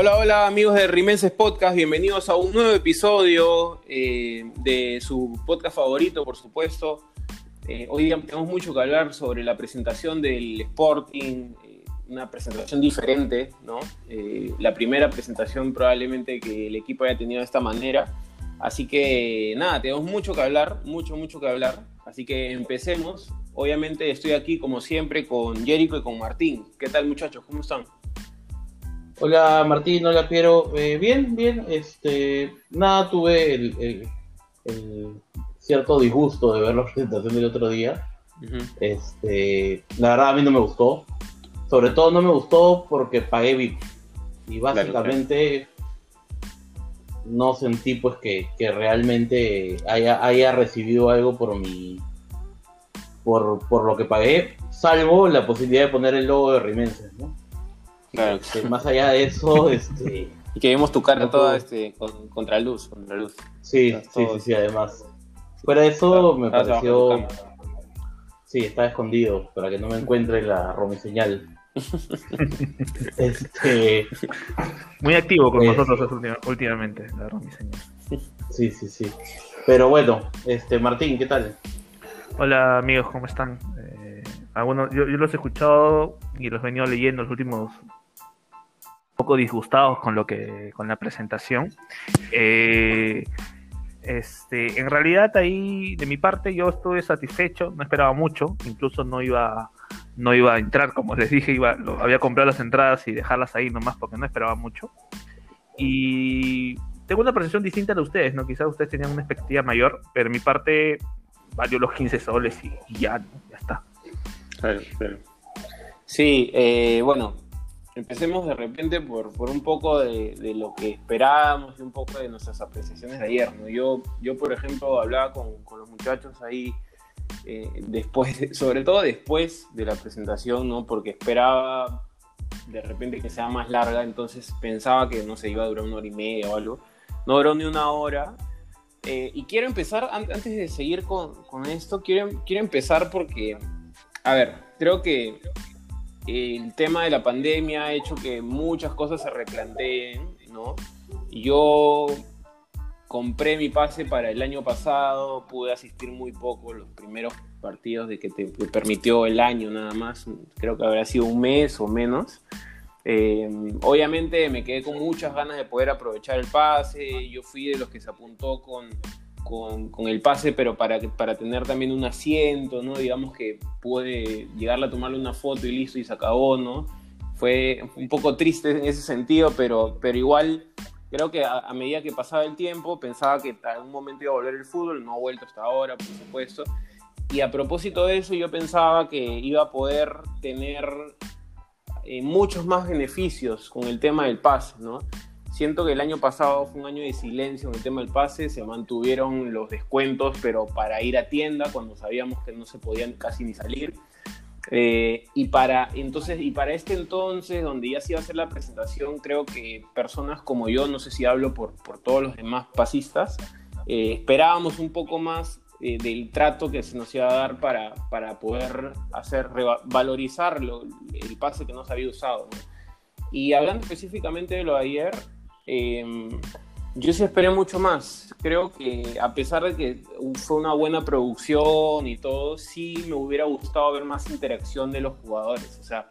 Hola, hola amigos de Rimenses Podcast, bienvenidos a un nuevo episodio eh, de su podcast favorito, por supuesto. Eh, hoy día tenemos mucho que hablar sobre la presentación del Sporting, eh, una presentación diferente, ¿no? la primera presentación probablemente que el equipo haya tenido de esta manera. Así que nada, tenemos mucho que hablar, mucho, mucho que hablar. Así que empecemos. Obviamente estoy aquí como siempre con Jericho y con Martín. ¿Qué tal muchachos? ¿Cómo están? Hola Martín, hola Piero. Eh, bien, bien. Este, nada, tuve el, cierto disgusto de ver la presentación del otro día. Este, la verdad a mí no me gustó. Sobre todo no me gustó porque pagué VIP. Y básicamente no sentí pues que, realmente haya, haya, recibido algo por mi por, por lo que pagué, salvo la posibilidad de poner el logo de Rimenses, ¿no? Claro. Este, más allá de eso, este. Y que vemos tu cara toda este, contra luz, contra luz. Sí, sí, sí, sí, además. Fuera de eso, me pareció. Sí, está escondido para que no me encuentre la romiseñal. este... Muy activo con eh, nosotros últimamente, la romiseñal. Sí, sí, sí. Pero bueno, este Martín, ¿qué tal? Hola amigos, ¿cómo están? Eh, algunos, yo, yo, los he escuchado y los he venido leyendo los últimos poco disgustados con lo que con la presentación. Eh, este, en realidad ahí de mi parte yo estuve satisfecho, no esperaba mucho, incluso no iba no iba a entrar, como les dije, iba había comprado las entradas y dejarlas ahí nomás porque no esperaba mucho. Y tengo una percepción distinta de ustedes, ¿no? Quizás ustedes tenían una expectativa mayor, pero en mi parte valió los 15 soles y, ya, ya está. Sí, eh, bueno, empecemos de repente por, por un poco de, de, lo que esperábamos y un poco de nuestras apreciaciones de ayer. ¿no? Yo, yo, por ejemplo, hablaba con, con los muchachos ahí, eh, después, sobre todo después de la presentación, ¿no? porque esperaba de repente que sea más larga, entonces pensaba que no se iba a durar una hora y media o algo. No duró ni una hora. Eh, y quiero empezar, antes de seguir con, con esto, quiero, quiero empezar porque, a ver, creo que el tema de la pandemia ha hecho que muchas cosas se replanteen, ¿no? Yo compré mi pase para el año pasado, pude asistir muy poco los primeros partidos de que te, permitió el año nada más, creo que habrá sido un mes o menos. Eh, obviamente me quedé con muchas ganas de poder aprovechar el pase, yo fui de los que se apuntó con con, el pase, pero para, para tener también un asiento, ¿no? Digamos que pude llegarle a tomarle una foto y listo y se acabó, ¿no? Fue un poco triste en ese sentido, pero, pero igual creo que a, medida que pasaba el tiempo pensaba que en algún momento iba a volver el fútbol, no ha vuelto hasta ahora, por supuesto. Y a propósito de eso, yo pensaba que iba a poder tener eh, muchos más beneficios con el tema del pase, ¿no? Siento que el año pasado fue un año de silencio en el tema del pase, se mantuvieron los descuentos, pero para ir a tienda cuando sabíamos que no se podían casi ni salir. Eh, y, para, entonces, y para este entonces, donde ya se iba a hacer la presentación, creo que personas como yo, no sé si hablo por, por todos los demás pasistas, eh, esperábamos un poco más eh, del trato que se nos iba a dar para, para poder hacer valorizar el pase que no se había usado. Y hablando específicamente de lo de ayer, Em, yo sí esperé mucho más. Creo que a pesar de que fue una buena producción y todo, sí me hubiera gustado ver más interacción de los jugadores. O sea,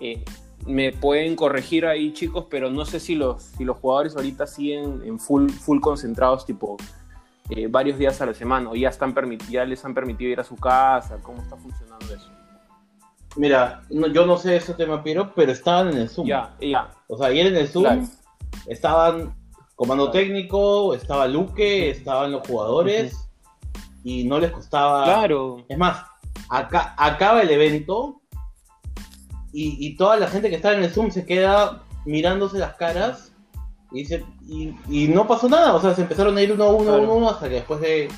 eh, me pueden corregir ahí chicos, pero no sé si los, si los jugadores ahorita siguen en full, full concentrados, tipo eh, varios días a la semana, o ya, están ya les han permitido ir a su casa, ¿cómo está funcionando eso? Mira, yo no sé ese tema, pero, pero estaban en el Zoom. Ya, ya. O sea, ayer en el Zoom estaban comando técnico, estaba Luque, estaban los jugadores y no les costaba. Claro. Es más, acá, acaba el evento y, toda la gente que está en el Zoom se queda mirándose las caras y, dice, y, no pasó nada. O sea, se empezaron a ir uno a uno, uno, uno hasta que después de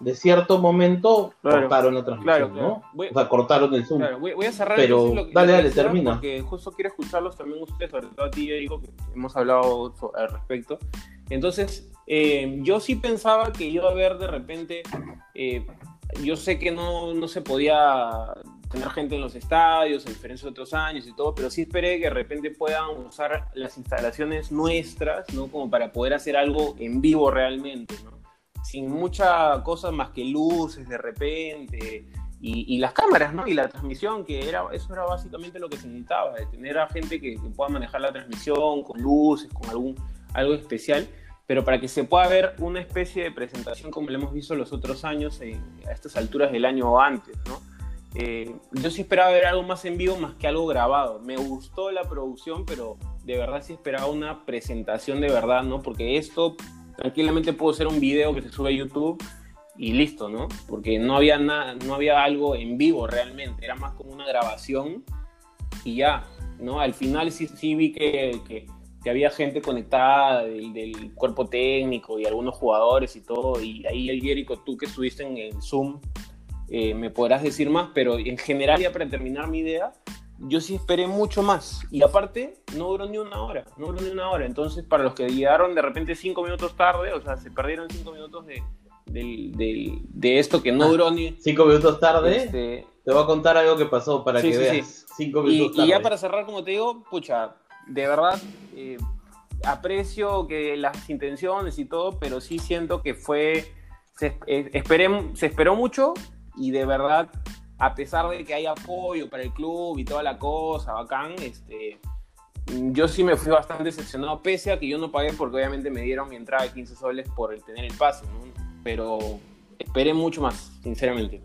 de cierto momento cortaron la transmisión, ¿no? o sea, cortaron el Zoom. Voy, a cerrar Pero dale, dale, termina. Porque justo quiero escucharlos también ustedes, sobre todo a ti, digo que hemos hablado al respecto. Entonces, eh, yo sí pensaba que iba a haber de repente, eh, yo sé que no, no se podía tener gente en los estadios, a diferencia de otros años y todo, pero sí esperé que de repente puedan usar las instalaciones nuestras, ¿no? Como para poder hacer algo en vivo realmente, ¿no? Sin mucha cosa más que luces de repente y, las cámaras, ¿no? Y la transmisión, que era, eso era básicamente lo que se necesitaba, de tener a gente que, pueda manejar la transmisión con luces, con algún, algo especial pero para que se pueda ver una especie de presentación como lo hemos visto los otros años, a estas alturas del año o antes, ¿no? Eh, yo sí esperaba ver algo más en vivo más que algo grabado. Me gustó la producción, pero de verdad sí esperaba una presentación de verdad, ¿no? Porque esto tranquilamente pudo ser un video que se sube a YouTube y listo, ¿no? Porque no había nada, no había algo en vivo realmente, era más como una grabación y ya, ¿no? Al final sí, sí vi que, que que había gente conectada del, cuerpo técnico y algunos jugadores y todo, y ahí el Jericho, tú que estuviste en el Zoom, eh, me podrás decir más, pero en general, ya para terminar mi idea, yo sí esperé mucho más, y aparte, no duró ni una hora, no duró ni una hora, entonces para los que llegaron de repente cinco minutos tarde, o sea, se perdieron cinco minutos de, de, esto que no ah, duró ni... Cinco minutos tarde, este, te voy a contar algo que pasó para que veas. Cinco minutos y, y ya para cerrar, como te digo, pucha, de verdad eh, aprecio que las intenciones y todo, pero sí siento que fue, se, eh, se esperó mucho y de verdad, a pesar de que hay apoyo para el club y toda la cosa, bacán, este, yo sí me fui bastante decepcionado, pese a que yo no pagué porque obviamente me dieron mi entrada de 15 soles por el tener el pase, pero esperé mucho más, sinceramente.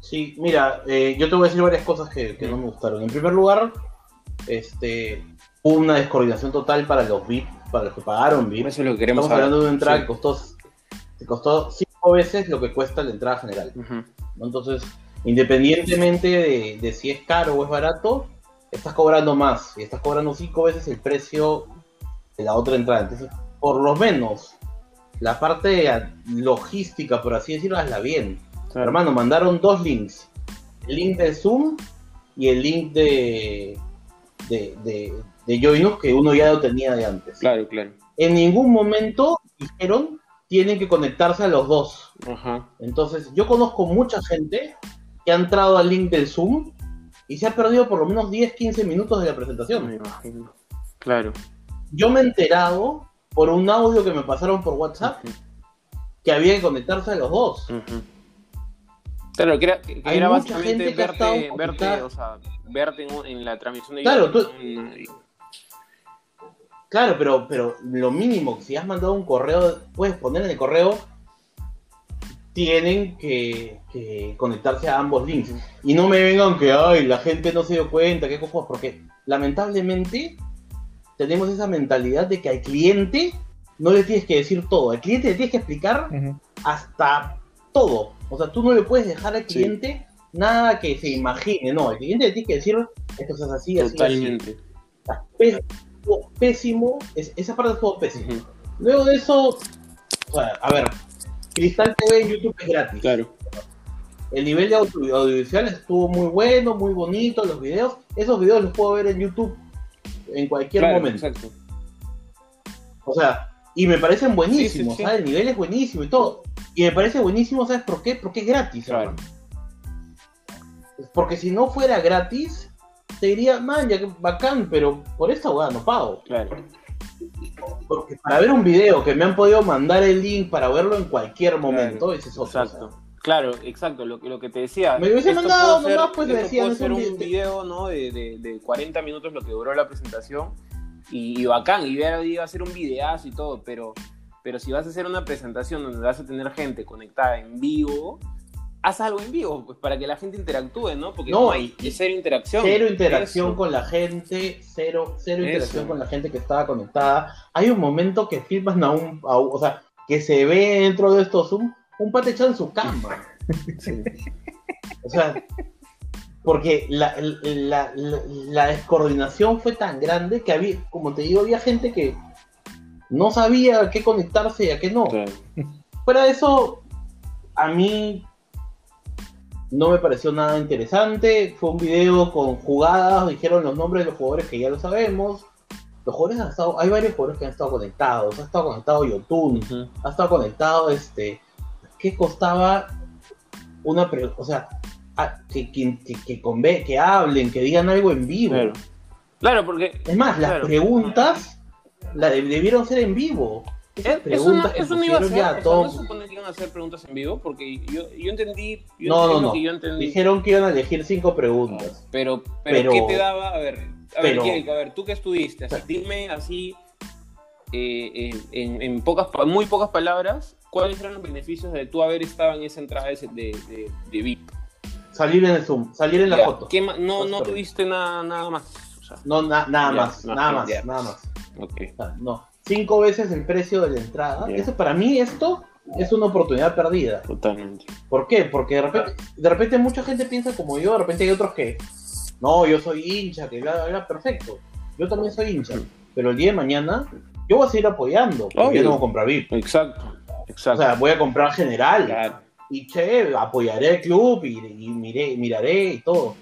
Sí, mira, eh, yo te voy a decir varias cosas que, no me gustaron. En primer lugar, este, hubo una descoordinación total para los VIP, para los que pagaron VIP. Eso es lo que queremos Estamos hablando de una entrada que costó, costó cinco veces lo que cuesta la entrada general. Entonces, independientemente de, si es caro o es barato, estás cobrando más y estás cobrando cinco veces el precio de la otra entrada. Entonces, por lo menos, la parte logística, por así decirlo, hazla bien Hermano, mandaron dos links. El link de Zoom y el link de, de, de, de que uno ya lo tenía de antes. Claro, claro. En ningún momento dijeron tienen que conectarse a los dos. Entonces, yo conozco mucha gente que ha entrado al link del Zoom y se ha perdido por lo menos 10, 15 minutos de la presentación. Me imagino. Claro. Yo me he enterado por un audio que me pasaron por WhatsApp que había que conectarse a los dos. Claro, que era, básicamente verte, verte, o sea, verte en, la transmisión de Claro, tú... Claro, pero, pero lo mínimo, si has mandado un correo, puedes poner en el correo, tienen que, conectarse a ambos links. Y no me vengan que, ay, la gente no se dio cuenta, qué cosas, porque lamentablemente tenemos esa mentalidad de que al cliente no le tienes que decir todo, al cliente le tienes que explicar hasta todo. O sea, tú no le puedes dejar al cliente nada que se imagine, no, el cliente le tiene que decir esto es así, así. Totalmente. Pésimo, esa parte todo pésimo. Luego de eso, a ver, Cristal TV en YouTube es gratis. Claro. El nivel de audiovisual estuvo muy bueno, muy bonito, los videos. Esos videos los puedo ver en YouTube en cualquier momento. Exacto. O sea, y me parecen buenísimos, ¿sabes? El nivel es buenísimo y todo. Y me parece buenísimo, ¿sabes por qué? Porque es gratis. Porque si no fuera gratis, te diría, man, ya que bacán, pero por esta hueá no pago. Claro. Porque para ver un video que me han podido mandar el link para verlo en cualquier momento, ese es otro. Exacto. Claro, exacto, lo, lo que te decía. Me hubiese mandado nomás, pues me decían. Ser un video, ¿no? De, de, de, 40 minutos lo que duró la presentación. Y, y bacán, y iba a ser un videazo y todo, pero pero si vas a hacer una presentación donde vas a tener gente conectada en vivo, haz algo en vivo, pues para que la gente interactúe, ¿no? Porque no, hay cero interacción. Cero interacción con la gente, cero, cero interacción con la gente que estaba conectada. Hay un momento que filman a un, o sea, que se ve dentro de estos Zoom un pate echado en su cama. O sea, porque la, la, la, descoordinación fue tan grande que había, como te digo, había gente que no sabía a qué conectarse y a qué no. Fuera de eso, a mí no me pareció nada interesante. Fue un video con jugadas, dijeron los nombres de los jugadores que ya lo sabemos. Los jugadores han estado, hay varios jugadores que han estado conectados. Ha estado conectado Yotun, ha estado conectado este. ¿Qué costaba una pregunta, o sea, que, que, que, que, hablen, que digan algo en vivo. Claro, porque... Es más, las preguntas la debieron ser en vivo. Esas preguntas eso no, iba a ser, ¿no se supone que iban a hacer preguntas en vivo? Porque yo, yo entendí... no, no, no. Dijeron que iban a elegir cinco preguntas. Pero, pero, ¿qué te daba? A ver, a ver, a ver, tú que estuviste, así, dime así, eh, en, en, pocas, muy pocas palabras, ¿cuáles eran los beneficios de tú haber estado en esa entrada de, de, de VIP? Salir en el Zoom, salir en la foto. no, no tuviste nada, nada más. no, nada, más, nada más, nada más, no. Cinco veces el precio de la entrada. Eso para mí esto es una oportunidad perdida. Totalmente. ¿Por qué? Porque de repente, de repente mucha gente piensa como yo, de repente hay otros que, no, yo soy hincha, que bla, bla, perfecto. Yo también soy hincha. Pero el día de mañana, yo voy a seguir apoyando. Porque yo no voy a comprar VIP. Exacto, exacto. O sea, voy a comprar general. Claro y che, apoyaré el club y, miré, miraré y todo.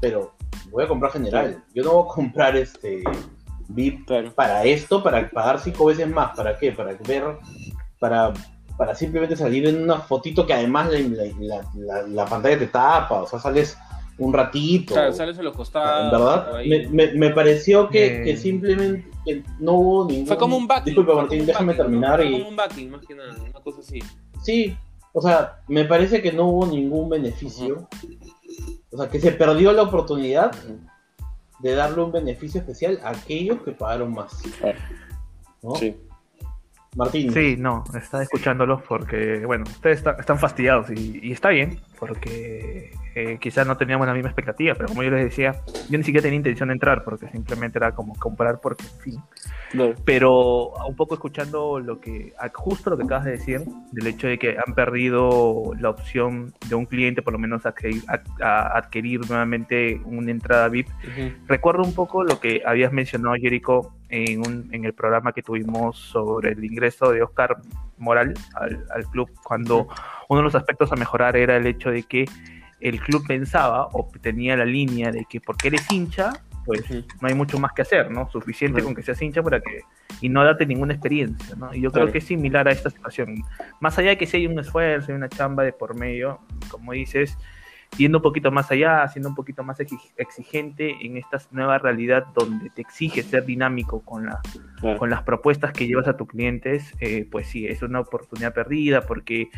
Pero voy a comprar general. Yo no voy a comprar este VIP para esto, para pagar cinco veces más. ¿Para qué? Para ver, para, para simplemente salir en una fotito que además la, pantalla te tapa, o sea, sales un ratito. Claro, sales a los costados. ¿Verdad? Me, pareció que, simplemente no hubo ningún. Fue como un backing. Disculpa, Martín, déjame terminar. Fue como un backing, más que nada, una cosa así. Sí, o sea, me parece que no hubo ningún beneficio. O sea, que se perdió la oportunidad de darle un beneficio especial a aquellos que pagaron más. ¿no? Sí. Martín. Sí, no, está escuchándolos porque, bueno, ustedes están fastidiados y, está bien, porque eh, quizás no teníamos la misma expectativa, pero como yo les decía, yo ni siquiera tenía intención de entrar porque simplemente era como comprar porque, en fin. Pero un poco escuchando lo que, justo lo que acabas de decir, del hecho de que han perdido la opción de un cliente por lo menos a, adquirir nuevamente una entrada VIP, recuerdo un poco lo que habías mencionado, Jericho, en, en, el programa que tuvimos sobre el ingreso de Oscar Moral al, al club, cuando uno de los aspectos a mejorar era el hecho de que el club pensaba o tenía la línea de que porque eres hincha, pues no hay mucho más que hacer, ¿no? Suficiente con que seas hincha para que y no date ninguna experiencia, ¿no? Y yo creo que es similar a esta situación. Más allá de que si hay un esfuerzo y una chamba de por medio, como dices, yendo un poquito más allá, siendo un poquito más exigente en esta nueva realidad donde te exige ser dinámico con, la, con las propuestas que llevas a tus clientes, eh, pues sí, es una oportunidad perdida porque,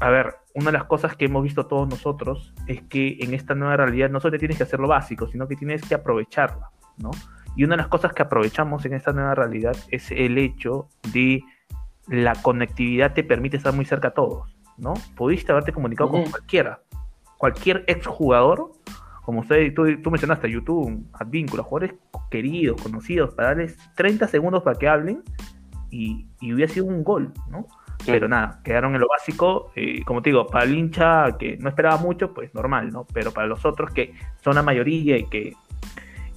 a ver, una de las cosas que hemos visto todos nosotros es que en esta nueva realidad no solo tienes que hacer lo básico, sino que tienes que aprovecharla, ¿no? Y una de las cosas que aprovechamos en esta nueva realidad es el hecho de la conectividad te permite estar muy cerca a todos, ¿no? Pudiste haberte comunicado con cualquiera, cualquier exjugador, como usted, tú, tú mencionaste, YouTube, Advínculo, jugadores queridos, conocidos, para darles 30 segundos para que hablen y, hubiera sido un gol, ¿no? Pero nada, quedaron en lo básico. Como te digo, para el hincha que no esperaba mucho, pues normal, ¿no? Pero para los otros que son la mayoría y que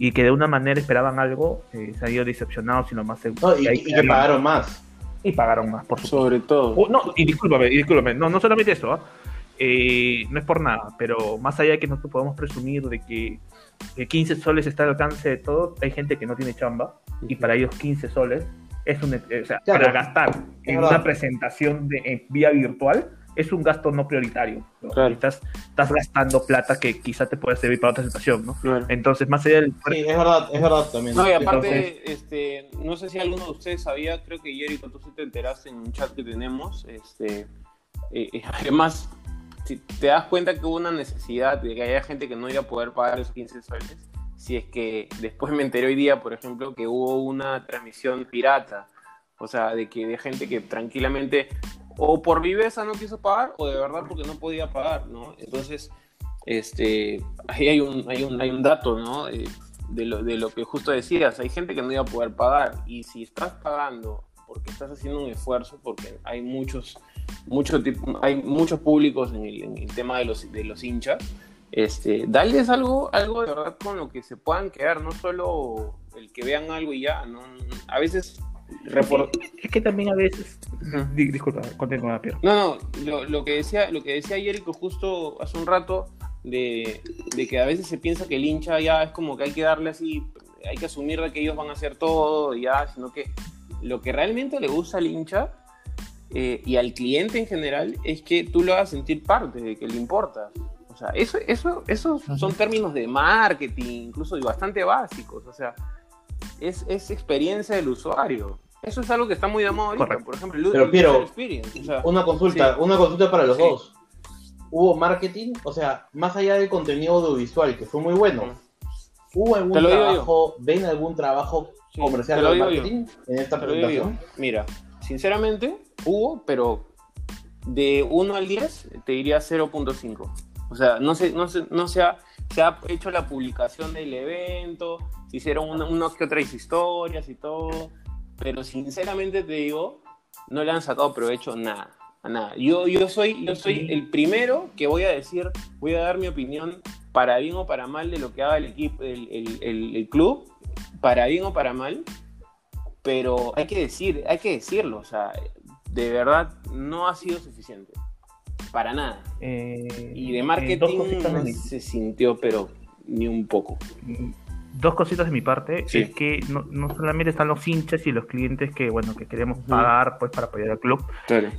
y que de una manera esperaban algo, eh, se han ido decepcionados y lo más seguro. y, que, pagaron más. Y pagaron más, por supuesto. Sobre todo. Oh, no, y discúlpame, discúlpame, no, no solamente eso, ¿ah? Eh, no es por nada, pero más allá de que nosotros podemos presumir de que 15 soles está al alcance de todo, hay gente que no tiene chamba y para ellos 15 soles es un, o sea, para gastar en una presentación de, en vía virtual es un gasto no prioritario. Estás, estás gastando plata que quizá te puede servir para otra situación, ¿no? Entonces, más allá del... Sí, es verdad, es verdad también. No, y aparte, este, no sé si alguno de ustedes sabía, creo que Jericho, tú sí te enteraste en un chat que tenemos, este, eh, eh, además si te das cuenta que hubo una necesidad de que haya gente que no iba a poder pagar esos 15 soles, si es que después me enteré hoy día, por ejemplo, que hubo una transmisión pirata, o sea, de que de gente que tranquilamente o por viveza no quiso pagar o de verdad porque no podía pagar, ¿no? Entonces, este, ahí hay un, hay un, hay un dato, ¿no? Eh, de, lo, de lo que justo decías, hay gente que no iba a poder pagar y si estás pagando porque estás haciendo un esfuerzo, porque hay muchos mucho hay muchos públicos en el, tema de los, de los hinchas, este, darles algo, algo de verdad con lo que se puedan quedar, no solo el que vean algo y ya, ¿no? A veces Es que también a veces. Disculpa, continúa, Pierre. No, no, lo, que decía, lo que decía Jericho justo hace un rato, de, de, que a veces se piensa que el hincha ya es como que hay que darle así, hay que asumir de que ellos van a hacer todo, ya, sino que lo que realmente le gusta al hincha eh, y al cliente en general es que tú lo hagas sentir parte, de que le importas. O sea, eso, eso, esos son términos de marketing, incluso bastante básicos. O sea, es, es experiencia del usuario. Eso es algo que está muy de moda ahorita. Por ejemplo, el, Pero, Piero, una consulta, una consulta para los dos. ¿Hubo marketing? O sea, más allá del contenido audiovisual, que fue muy bueno. ¿Hubo algún trabajo, ven algún trabajo comercial de marketing en esta presentación? Mira, sinceramente, hubo, pero de 1 al 10 te diría 0.5. O sea, no, se, no, se, no se, ha, se ha hecho la publicación del evento, se hicieron unas que otras historias y todo, pero sinceramente te digo, no le han sacado provecho nada, a nada. Yo, yo, soy, yo soy el primero que voy a decir, voy a dar mi opinión para bien o para mal de lo que haga el equipo, el, el, el, club, para bien o para mal, pero hay que decir, hay que decirlo, o sea, de verdad no ha sido suficiente. Para nada. Eh, y de eh, marketing no se sintió, pero ni un poco. Dos cositas de mi parte es que no, solamente están los hinchas y los clientes que bueno que queremos pagar pues para apoyar al club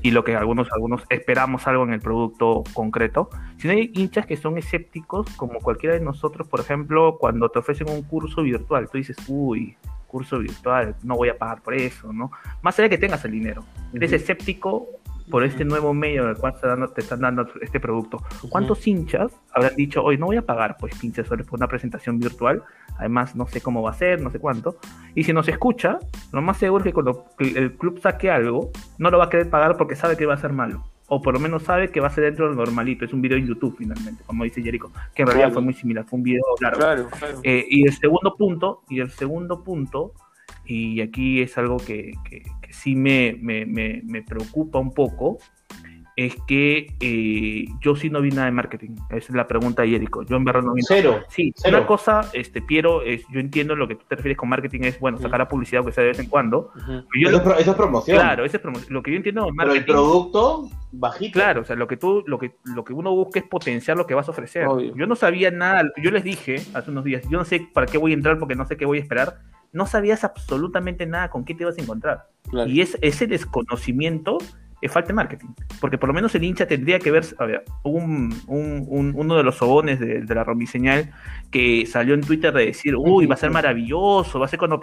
y lo que algunos algunos esperamos algo en el producto concreto sino hay hinchas que son escépticos como cualquiera de nosotros por ejemplo cuando te ofrecen un curso virtual tú dices uy curso virtual no voy a pagar por eso no más allá de que tengas el dinero. Eres escéptico por este nuevo medio en el cual te están dando este producto. ¿Cuántos hinchas habrán dicho, hoy no voy a pagar pues pinches por una presentación virtual? Además, no sé cómo va a ser, no sé cuánto. Y si nos escucha, lo más seguro es que cuando el club saque algo, no lo va a querer pagar porque sabe que va a ser malo. O por lo menos sabe que va a ser dentro del normalito. Es un video en YouTube, finalmente, como dice Jericho. Que en realidad fue muy similar. Fue un video largo. Claro, eh, y el segundo punto, y el segundo punto, y aquí es algo que, que, sí me, me, me, preocupa un poco, es que eh, yo sí no vi nada de marketing. Esa es la pregunta de Yo en verdad no vi Cero. Sí, una cosa, este, Piero, es, yo entiendo lo que tú te refieres con marketing es, bueno, sacar la publicidad que sea de vez en cuando. eso, es promoción. Claro, eso es promoción. Lo que yo entiendo es marketing. Pero el producto, bajito. Claro, o sea, lo que tú, lo que, lo que uno busca es potenciar lo que vas a ofrecer. Yo no sabía nada, yo les dije hace unos días, yo no sé para qué voy a entrar porque no sé qué voy a esperar no sabías absolutamente nada con qué te ibas a encontrar. Y es, ese desconocimiento es falta de marketing. Porque por lo menos el hincha tendría que ver, a ver, un, uno de los sobones de, la Romiseñal que salió en Twitter de decir, uy, va a ser maravilloso, va a ser cuando va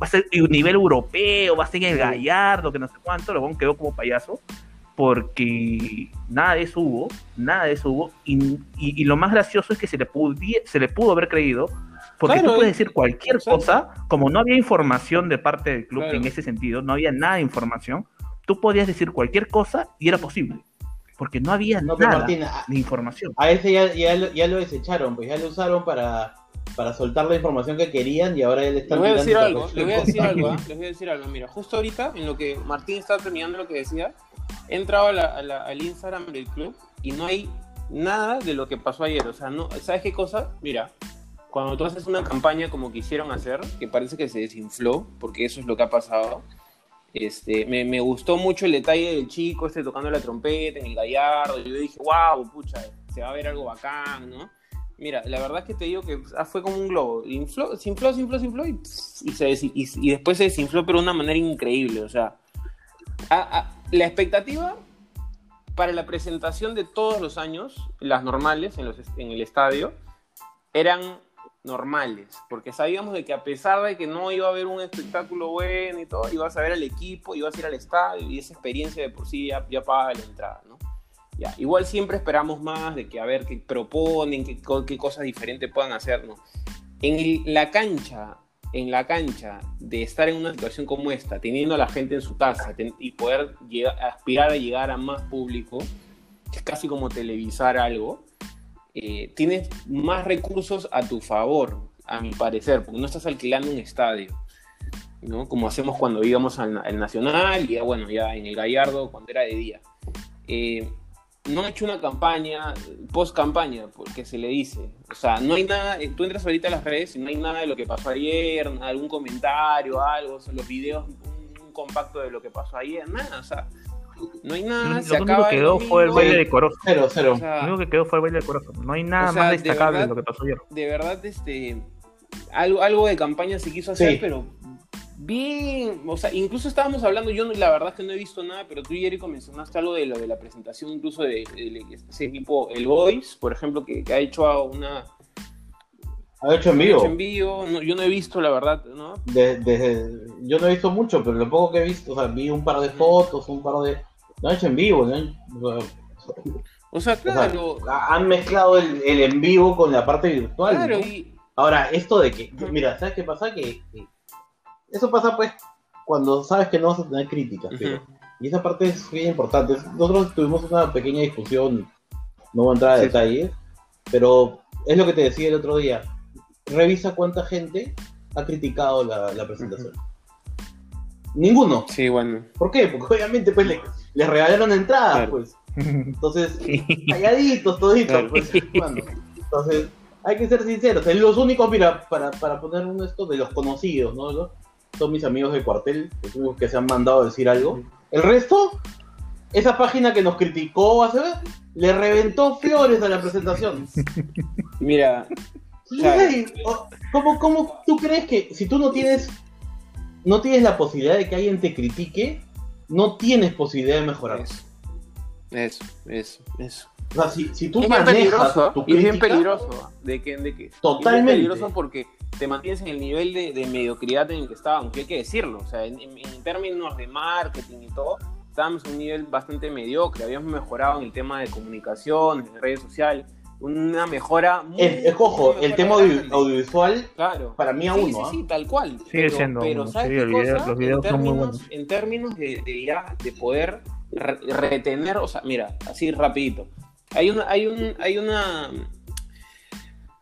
a ser un nivel europeo, va a ser el Gallardo, que no sé cuánto, luego quedó como payaso, porque nada de eso hubo, nada de eso hubo, y, y, lo más gracioso es que se le, se le pudo haber creído porque tú puedes decir cualquier cosa, como no había información de parte del club en ese sentido, no había nada de información, tú podías decir cualquier cosa y era posible. Porque no había nada de información. A ese ya, ya, lo desecharon, pues ya lo usaron para, para soltar la información que querían y ahora él está... Les voy a decir algo, les voy a decir algo, ¿eh? les voy a decir algo. Mira, justo ahorita, en lo que Martín estaba terminando lo que decía, he entrado al Instagram del club y no hay nada de lo que pasó ayer. O sea, no, ¿sabes qué cosa? Mira, cuando tú haces una campaña como quisieron hacer, que parece que se desinfló, porque eso es lo que ha pasado, este, me, me, gustó mucho el detalle del chico este tocando la trompeta en el gallardo. Yo dije, wow, pucha, se va a ver algo bacán, ¿no? Mira, la verdad es que te digo que ah, fue como un globo. Infló, se infló, se infló, se infló y, se y, después se desinfló, pero de una manera increíble. O sea, la expectativa para la presentación de todos los años, las normales en, el estadio, eran normales, porque sabíamos de que a pesar de que no iba a haber un espectáculo bueno y todo, ibas a ver al equipo, ibas a ir al estadio y esa experiencia de por sí ya, paga la entrada, ¿no? Ya, igual siempre esperamos más de que a ver qué proponen, qué, qué cosas diferentes puedan hacer, ¿no? En la cancha, en la cancha de estar en una situación como esta, teniendo a la gente en su casa y poder aspirar a llegar a más público, es casi como televisar algo, eh, tienes más recursos a tu favor, a mi parecer, porque no estás alquilando un estadio, ¿no? Como hacemos cuando íbamos al, Nacional y ya, bueno, ya en el Gallardo cuando era de día. Eh, no ha hecho una campaña, post campaña, porque se le dice. O sea, no hay nada, tú entras ahorita a las redes y no hay nada de lo que pasó ayer, algún comentario, algo, son los videos, un, un compacto de lo que pasó ayer, nada, o sea, no hay nada. Lo, único que quedó fue el baile decoroso. Cero, cero. lo único que quedó fue el baile decoroso. No hay nada más destacable de, lo que pasó ayer. De verdad, este. Algo, algo de campaña se quiso hacer, pero Bien, o sea, incluso estábamos hablando, yo la verdad es que no he visto nada, pero tú y Eric mencionaste algo de lo de la presentación, incluso de, ese equipo, el Boys, por ejemplo, que, ha hecho una... Ha hecho en vivo. en vivo, yo no he visto, la verdad, ¿no? yo no he visto mucho, pero lo poco que he visto, o sea, vi un par de fotos, un par de... No ha hecho en vivo, ¿no? O sea, claro. han mezclado el, en vivo con la parte virtual. Claro, y... Ahora, esto de que, mira, ¿sabes qué pasa? que eso pasa pues cuando sabes que no vas a tener críticas. y esa parte es bien importante. Nosotros tuvimos una pequeña discusión, no voy a entrar a detalles, pero es lo que te decía el otro día. Revisa cuánta gente ha criticado la, presentación. Ninguno. Sí, bueno. ¿Por qué? Porque obviamente pues les regalaron entradas, pues. Entonces, calladitos, toditos, pues. entonces, hay que ser sinceros. Los únicos, mira, para, para poner uno esto de los conocidos, ¿no? Son mis amigos de cuartel, los únicos que se han mandado a decir algo. El resto, esa página que nos criticó hace le reventó flores a la presentación. Mira. ¿Cómo, ¿Cómo tú crees que si tú no tienes no tienes la posibilidad de que alguien te critique, no tienes posibilidad de mejorar? Eso, eso, eso. O sea, si, si tú es manejas tu crítica, es bien peligroso. ¿De qué? ¿De qué? Totalmente. Es peligroso porque te mantienes en el nivel de, mediocridad en el que estábamos, que hay que decirlo. O sea, en, términos de marketing y todo, estábamos en un nivel bastante mediocre. Habíamos mejorado en el tema de comunicación, en redes sociales. Una mejora muy. Es, ojo, el tema audiovisual, claro. para mí aún. Sí, sí, sí, tal cual. Sigue pero, siendo. Pero, ¿sabes qué cosa? los videos en son muy buenos. En términos de, de poder retener, o sea, mira, así rapidito. Hay una, hay un, hay una,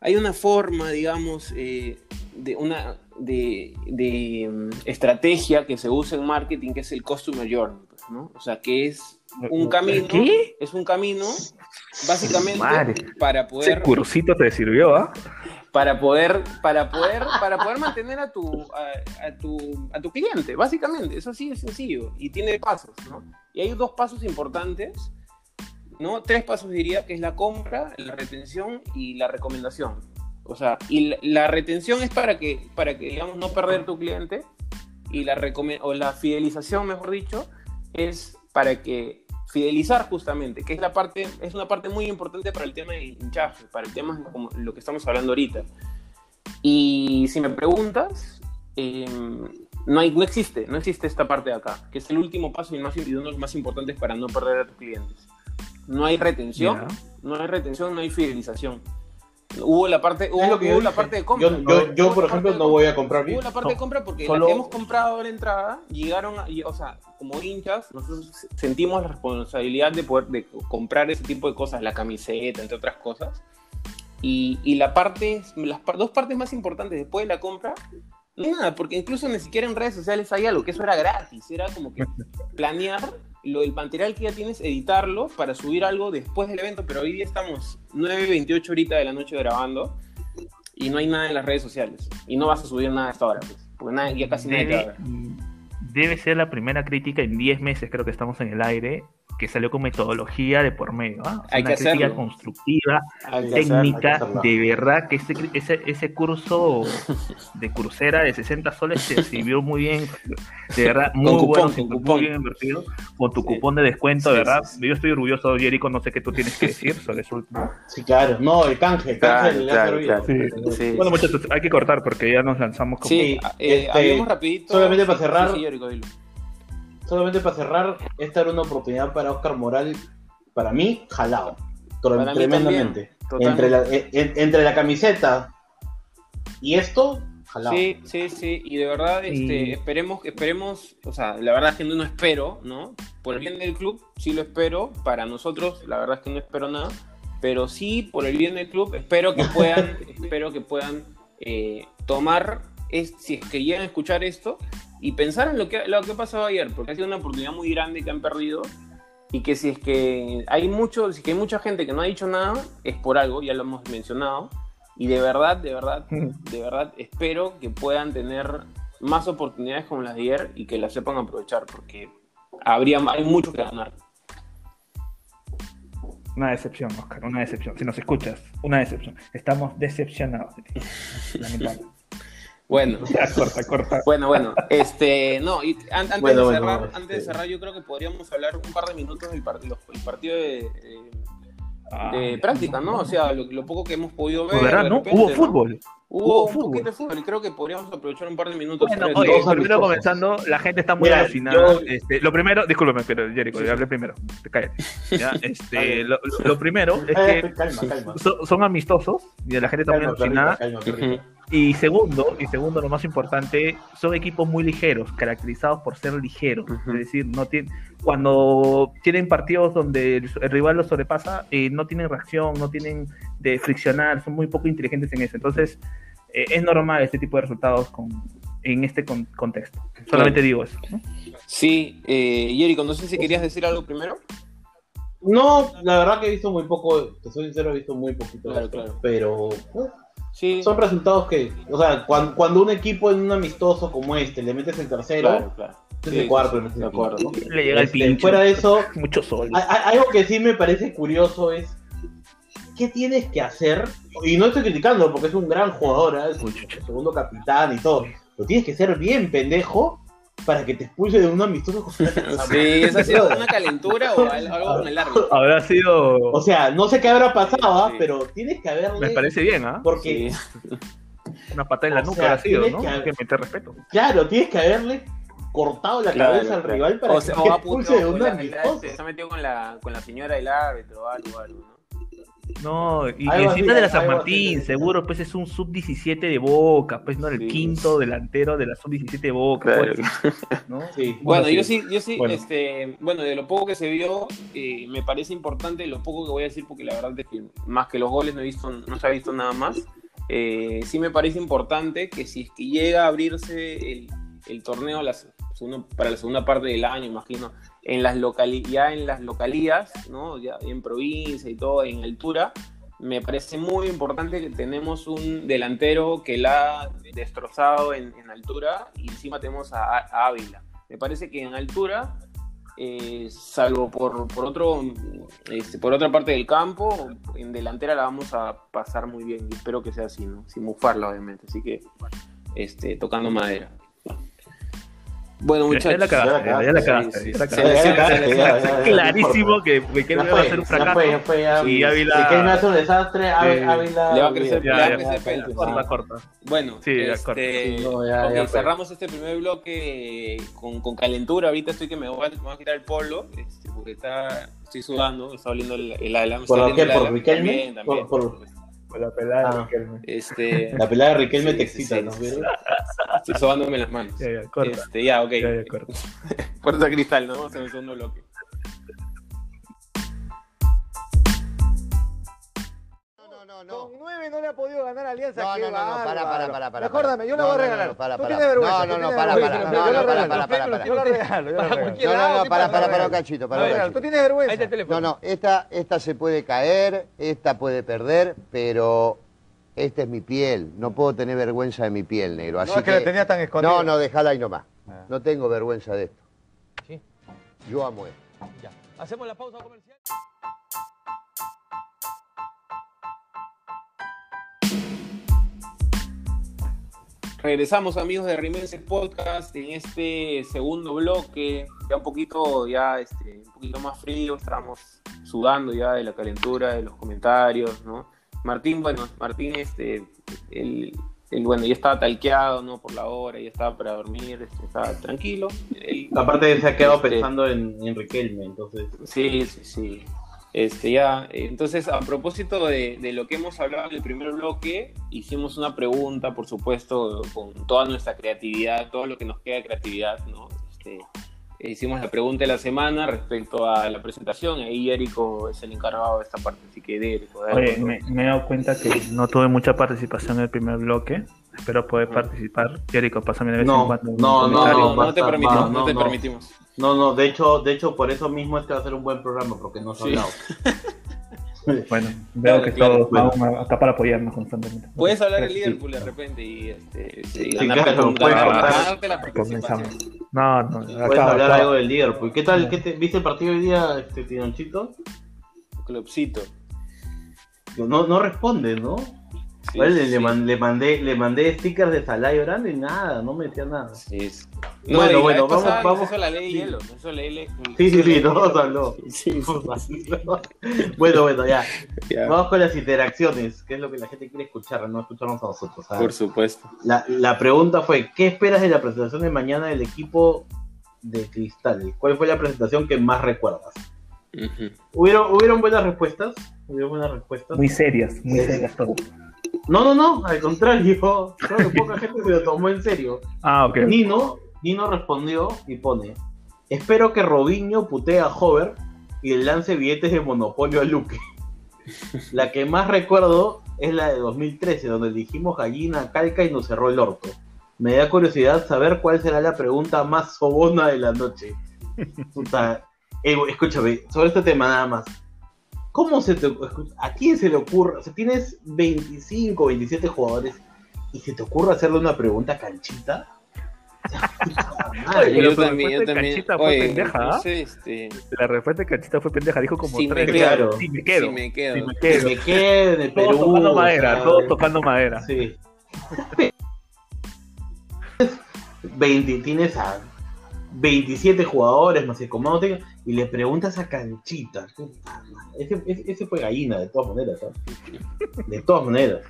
hay una forma, digamos, eh, de una de, mm, estrategia que se usa en marketing que es el customer journey, pues, ¿no? O sea, que es un camino, es un camino básicamente para poder Ese cursito te sirvió, ¿ah? Para poder para poder para poder mantener a tu a, tu a tu cliente, básicamente, eso sí es sencillo y tiene pasos, ¿no? Y hay dos pasos importantes ¿no? Tres pasos diría que es la compra, la retención y la recomendación. O sea, y la, retención es para que, para que, digamos, no perder tu cliente y la, o la fidelización, mejor dicho, es para que fidelizar justamente, que es la parte, es una parte muy importante para el tema de hinchaje, para el tema como lo que estamos hablando ahorita. Y si me preguntas, em, no, existe, no existe esta parte de acá, que es el último paso y, más, y uno de los más importantes para no perder a tus clientes no hay retención, no hay retención, no hay fidelización. Hubo la parte, hubo, la parte de compra. Yo, por ejemplo, no voy a comprar Hubo la parte de compra porque Solo... hemos comprado la entrada, llegaron, o sea, como hinchas, nosotros sentimos la responsabilidad de poder de comprar ese tipo de cosas, la camiseta, entre otras cosas. Y, y la parte, las dos partes más importantes después de la compra, nada, porque incluso ni siquiera en redes sociales hay algo, que eso era gratis, era como que planear lo del material que ya tienes, editarlo para subir algo después del evento, pero hoy día estamos 9.28 ahorita de la noche grabando y no hay nada en las redes sociales y no vas a subir nada hasta ahora, pues, porque nada, ya casi nadie Debe ser la primera crítica en 10 meses, creo que estamos en el aire, que salió con metodología de por medio. ¿ah? Hay una crítica constructiva, técnica, de verdad que ese, ese, ese, curso de crucera de 60 soles se sirvió muy bien, de verdad, muy bueno, muy bien invertido, con tu cupón de descuento, de verdad. Yo estoy orgulloso, Jerico, no sé qué tú tienes que decir sobre eso. Sí, claro, no, el canje, el canje claro, Bueno, muchachos, hay que cortar porque ya nos lanzamos como... Sí, eh, este, rapidito. Solamente para cerrar solamente para cerrar, esta era una oportunidad para Oscar Moral, para mí, jalado. tremendamente. entre, la, entre la camiseta y esto, jalado. Sí, sí, sí. Y de verdad, este, esperemos, esperemos, o sea, la verdad es que no, no espero, ¿no? Por el bien del club, sí lo espero. Para nosotros, la verdad es que no espero nada. Pero sí, por el bien del club, espero que puedan, espero que puedan eh, tomar, es, si es que llegan a escuchar esto, y pensar en lo que, lo que pasado ayer, porque ha sido una oportunidad muy grande que han perdido y que si es que hay mucho, si que hay mucha gente que no ha dicho nada, es por algo, ya lo hemos mencionado, y de verdad, de verdad, de verdad espero que puedan tener más oportunidades como las de ayer y que las sepan aprovechar, porque habría, hay mucho que ganar. Una decepción, Oscar, una decepción. Si nos escuchas, una decepción. Estamos decepcionados. Bueno, corta, corta. Bueno, bueno, este, no, y antes, de, cerrar, antes de cerrar, yo creo que podríamos hablar un par de minutos del partido, el partido de, ah, de práctica, ¿no? O sea, lo, poco que hemos podido ver. ¿Verdad, no? Hubo fútbol. Hubo, un poquito de fútbol y creo que podríamos aprovechar un par de minutos. Bueno, oye, primero comenzando, la gente está muy alucinada. Este, lo primero, discúlpame, pero Jericho, yo hablé primero. Cállate. ¿ya? Este, lo, lo, primero es que calma, calma. son amistosos y la gente está muy alucinada. Y segundo, y segundo, lo más importante, son equipos muy ligeros, caracterizados por ser ligeros. Es decir, no tienen, cuando tienen partidos donde el, rival los sobrepasa, eh, no tienen reacción, no tienen de friccionar, son muy poco inteligentes en eso. Entonces, eh, es normal este tipo de resultados con, en este contexto. Solamente digo eso. Sí, eh, Jericho, no sé si querías decir algo primero. No, la verdad que he visto muy poco, te soy sincero, he visto muy poquito. Claro, Pero son resultados que, o sea, cuando, un equipo en un amistoso como este le metes el tercero, claro, es el cuarto, le metes el cuarto, Le llega el este, pinche. Fuera de eso, mucho sol. algo que sí me parece curioso es ¿qué tienes que hacer? Y no estoy criticando porque es un gran jugador, ¿eh? es el segundo capitán y todo. Pero tienes que ser bien pendejo para que te expulse de un amistoso. sí, ¿esa ha sido una calentura o algo con el árbitro? Habrá sido. O sea, no sé qué habrá pasado, ¿ah? pero tienes que haberle. Me parece bien, ¿ah? Porque. Una patada en la nuca ha sido, ¿no? Hay que meter respeto. Claro, tienes que haberle cortado la cabeza al rival para que te expulse de un amistoso. Se ha metido con la, con la señora del árbitro o algo, algo, ¿no? No, y, encima de la San Martín, seguro, pues es un sub-17 de Boca, pues no, el quinto delantero de la sub-17 de Boca. Pues, bueno, yo sí, yo sí, bueno. este, bueno, de lo poco que se vio, eh, me parece importante lo poco que voy a decir, porque la verdad es que más que los goles no he visto, no se ha visto nada más. Eh, sí me parece importante que si es que llega a abrirse el, el torneo las, para la segunda parte del año, imagino, en las ya en las localías, ¿no? ya en provincia y todo, en altura, me parece muy importante que tenemos un delantero que la ha destrozado en, altura y encima tenemos a, Ávila. Me parece que en altura, eh, salvo por, por, otro, este, por otra parte del campo, en delantera la vamos a pasar muy bien y espero que sea así, ¿no? sin mufarla obviamente. Así que este, tocando madera. Bueno, muchachos. Ya la cagaste, ya la cagaste. Clarísimo que Riquelme va a ser un fracaso. Y Ávila. Riquelme va a ser un desastre. Ávila. Le va a crecer, le va a crecer pelo. Corta, corta. Bueno, este, cerramos este primer bloque con, con calentura. Ahorita estoy que me voy, a quitar el polo. Este, porque está, estoy sudando, está oliendo el, el ala. ¿Por qué? ¿Por Riquelme? Por la pelada de ah. Riquelme. Este... La pelada de Riquelme te excita, ¿no? Estoy sobándome las manos. Ya, ya, corta. Este, ya, ok. Ya, ya, corta. Puerta cristal, ¿no? Vamos a el segundo bloque. No. Con nueve no le ha podido ganar Alianza. No, no, no, no, para, para, para, para. Mejor yo la voy a regalar. para, para. Tú tienes vergüenza. No, no, no, para, para. No, no, para, para, para. Yo la regalo, yo la regalo. No, no, para, para, para un cachito, para. Tú tienes vergüenza. No, no, esta, esta se puede caer, esta puede perder, pero esta es mi piel, no puedo tener vergüenza de mi piel, negro. Así no es que, la tenía tan escondida. No, no, déjala ahí nomás. Ah. No tengo vergüenza de esto. ¿Sí? Yo amo esto. Ya. Hacemos la pausa comercial. Regresamos amigos de Rimenses Podcast en este segundo bloque, ya un poquito, ya este, un poquito más frío, estamos sudando ya de la calentura, de los comentarios, ¿no? Martín, bueno, Martín, este, el, bueno, ya estaba talqueado, ¿no? Por la hora, ya estaba para dormir, este, estaba tranquilo. Aparte se ha quedado este, pensando en, en, Riquelme, entonces. Sí, sí, sí. Este, ya, entonces, a propósito de, de, lo que hemos hablado en el primer bloque, hicimos una pregunta, por supuesto, con toda nuestra creatividad, todo lo que nos queda de creatividad, ¿no? Este, hicimos la pregunta de la semana respecto a la presentación. Ahí Érico es el encargado de esta parte, así que de Oye, me, he dado cuenta que no tuve mucha participación en el primer bloque. Espero poder ah. participar. Érico, pásame de vez no, en cuando. No, no, no, no, te permitimos, no, te permitimos. No, no, de hecho, de hecho, por eso mismo este va a ser un buen programa, porque no se ha hablado. Bueno, veo que todos vamos acá para apoyarnos constantemente. Puedes hablar de Liverpool de repente y, este, sí, ganarte, la participación. No, no, acá, Puedes hablar algo del Liverpool. ¿Qué tal? ¿Qué te, ¿Viste el partido hoy día, este Tinonchito? Clubcito. No, no responde, ¿no? Sí, Bueno, le, sí. le man- le mandé, le mandé stickers de Salá llorando y nada, no me decía nada. Sí, sí. Bueno, bueno, vamos- pasada vamos- la ley sí. hielo, la ley Sí, sí, sí, todos habló. Sí, bueno, bueno, ya. ya, Vamos con las interacciones, que es lo que la gente quiere escuchar, no escucharnos a nosotros. ¿sabes? por supuesto. La, la pregunta fue, ¿qué esperas de la presentación de mañana del equipo de Cristal? ¿Cuál fue la presentación que más recuerdas? ¿Hubieron, ¿hubieron buenas respuestas? ¿Hubieron buenas respuestas? Muy serias, muy serias todo. No, no, no, al contrario. Creo que poca gente se lo tomó en serio. Ah, ok. Nino, Nino respondió y pone, espero que Robinho putee a Hover y le lance billetes de monopolio a Luque. La que más recuerdo es la de 2013, donde dijimos gallina, calca y nos cerró el orto. Me da curiosidad saber cuál será la pregunta más sobona de la noche. Puta, eh, escúchame, sobre este tema nada más. ¿Cómo se te ¿A quién se le ocurre? O sea, tienes 25, 27 jugadores y se te ocurre hacerle una pregunta canchita. Oye, yo también, yo respuesta de también. Canchita fue Oye, pendeja, no ¿ah? sé, este, La respuesta de Cachita fue pendeja, dijo como Sí, tres me quedo. Sí, me quedo. Sí, me quedo. Sí, me que quedo. me en el Todos Perú. tocando madera, todos tocando madera. Sí. 20, tienes a 27 jugadores más el comando técnico, y le preguntas a Canchita. Madre, Ese, ese, ese fue gallina, de todas maneras. ¿ah? De todas maneras.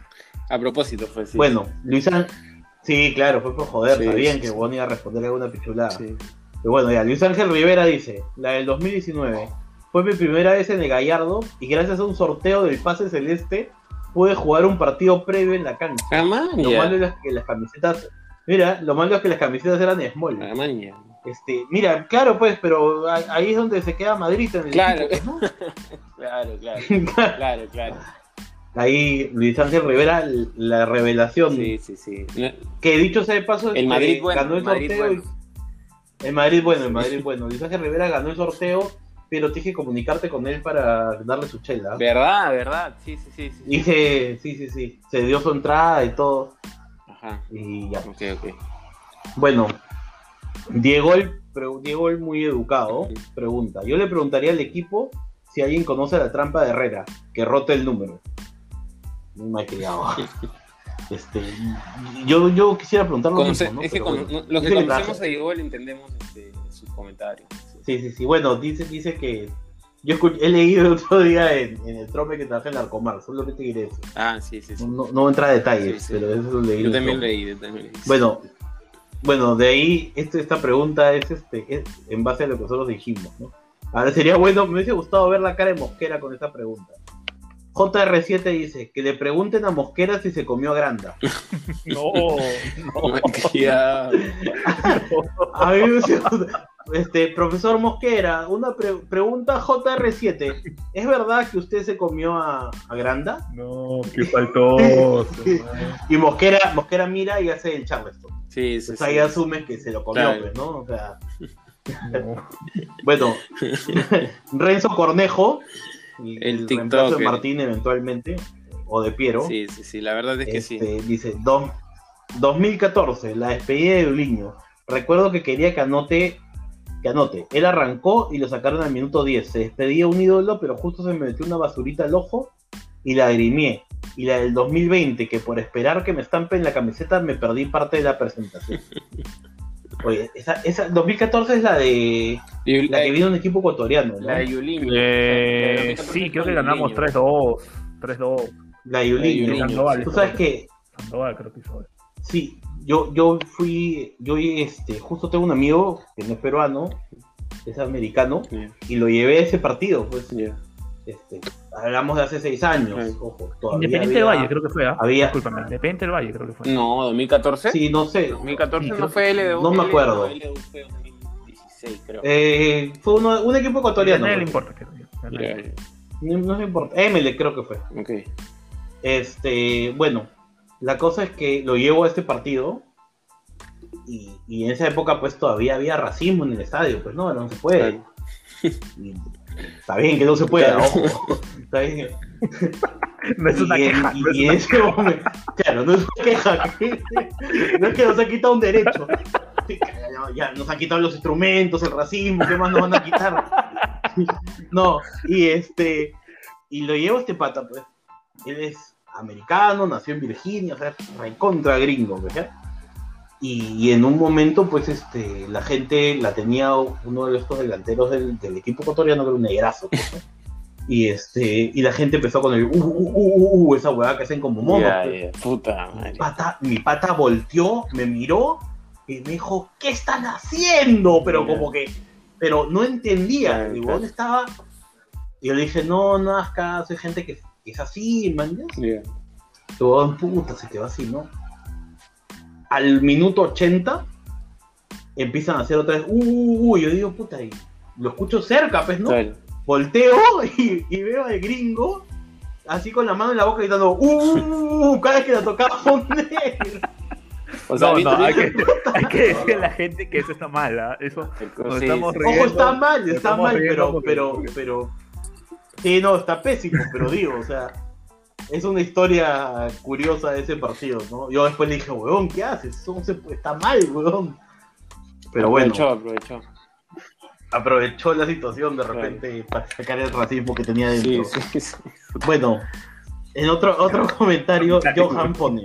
A propósito fue sí. Bueno, Luis Ángel. Sí, claro, fue por joder. Sí, sabían sí, que sí. Bon iba a responder alguna pichulada. Pero bueno, ya, Luis Ángel Rivera dice, la del 2019, fue mi primera vez en el Gallardo y gracias a un sorteo del pase celeste pude jugar un partido previo en la cancha. Ah, man, Lo malo es que las camisetas, mira, lo malo es que las camisetas eran small. Ah, man. Este, mira, claro pues, pero ahí es donde se queda Madrid en el Claro. equipo, Claro, claro. ¿no? Claro, claro. Ahí Luis Ángel Rivera, la revelación, Sí, sí, sí. No, que dicho sea de paso, El este, Madrid bueno, ganó el Madrid sorteo. y- bueno. El Madrid bueno, el Madrid bueno. Luis Ángel Rivera ganó el sorteo, pero tienes que comunicarte con él para darle su chela. Verdad, verdad. Sí, sí, sí. sí. Sí, sí, sí, se dio su entrada y todo, Ajá. y ya. Ok, ok. Bueno, Diego el, Diego el muy educado pregunta. Yo le preguntaría al equipo si alguien conoce la trampa de Herrera, que rote el número. Muy mal criado. Este, yo, yo quisiera preguntar lo Conoce- mismo, ¿no? es que con- bueno. no- los que conocemos a Diego le entendemos este, sus comentarios. Sí, sí, sí. Bueno, dice, dice que yo escu- he leído el otro día en, en el trome que traje en Arcomar, solamente diré eso. Ah, sí, sí, sí. No, no entra a detalles, Sí, sí. pero eso lo leí. Yo también leí, yo también leí. Bueno, bueno, de ahí este- esta pregunta es este es en base a lo que nosotros dijimos, ¿no? Ahora sería bueno, me hubiese gustado ver la cara de Mosquera con esta pregunta. JR7 dice que le pregunten a Mosquera si se comió a Granda. No, no. Ya. A mí me hubiese gustado- este, profesor Mosquera, una pre- pregunta JR7. ¿Es verdad que usted se comió a, a Granda? No, qué faltoso. Y Mosquera, Mosquera mira y hace el Charleston. Sí, sí, Pues sí. ahí asume que se lo comió, Claro. pues, ¿no? O sea, No. Bueno, Renzo Cornejo, y El el, de Martín eventualmente, o de Piero, Sí, sí, sí, la verdad es que sí. este, dice, "Dos- 2014, la despedida de Uliño. Recuerdo que quería que anote, que anote. Él arrancó y lo sacaron al minuto 10. Se despedía un ídolo, pero justo se me metió una basurita al ojo y la grimié. Y la del 2020, que por esperar que me estampen la camiseta me perdí parte de la presentación. Oye, esa, esa 2014 es la de Y la que vino un equipo ecuatoriano, ¿no? La de Yulín. Eh, sí, creo que ganamos 3-2. 3-2. La de Yuliño. Yuliño. Tú sabes que Sandoval creo que hizo. sí, yo, yo fui, yo este, justo tengo un amigo que no es peruano, es americano, Ya, y lo llevé a ese partido, pues, ya. este, hablamos de hace seis años, Sí. ojo, todavía Independiente del había- Valle creo que fue, ¿ah? había- Discúlpame, Independiente del Valle creo que fue. No, 2014. Sí, no sé, 2014 Sí, no fue LDU. no me acuerdo. LDU fue 2016, creo. eh, fue uno- un equipo A ecuatoriano, nadie le importa. creo no, no me importa, ML creo que fue. Ok. Este, bueno, la cosa es que lo llevo a este partido y, y en esa época pues todavía había racismo en el estadio, pues no, no se puede. Claro. Y está bien que no se pueda, Claro. ojo. No es una y, en- queja. y- no es y una en ese momento, claro, no es una queja. No es que nos ha quitado un derecho. Ya, nos han quitado los instrumentos, el racismo, ¿qué más nos van a quitar? No, y este, y lo llevo a este pata, pues. Él es americano, nació en Virginia, o sea, recontra gringo, ¿verdad? Y, y en un momento, pues, este, la gente la tenía uno de estos delanteros del, del equipo ecuatoriano, que era un negrazo, pues, ¿no? Y este, y la gente empezó con el uh, uh, uh, uh, uh, esa hueá que hacen como monos. Pues. ya, Puta Mi pata, mi pata volteó, me miró y me dijo, ¿qué están haciendo? Pero como que, pero no entendía. Claro. dónde estaba. Y yo le dije, no, no hagas caso, hay gente que, que es así, man. Todo en puta, se quedó así, ¿no? Al minuto 80 empiezan a hacer otra vez, uh, uh, uh, yo digo, puta, y lo escucho cerca, pues, ¿no? Claro. Volteo y, y veo al gringo así con la mano en la boca gritando, uh, uh, uh, uh", cada vez que la tocaba poner. O sea, no, Víctor, no, hay que, hay que a la gente que eso está mal, ¿ah? Eso nos Sí, estamos sí. riendo. Ojo, está mal, está mal, pero, pero, pero. Sí, no, está pésimo, pero digo, o sea, es una historia curiosa de ese partido, ¿no? Yo después le dije, weón, ¿qué haces? Eso está mal, weón. Pero bueno, Aprovechó, aprovechó. Aprovechó la situación de repente para sacar el racismo que tenía dentro. sí, sí. Bueno, en otro, otro comentario, Johan pone.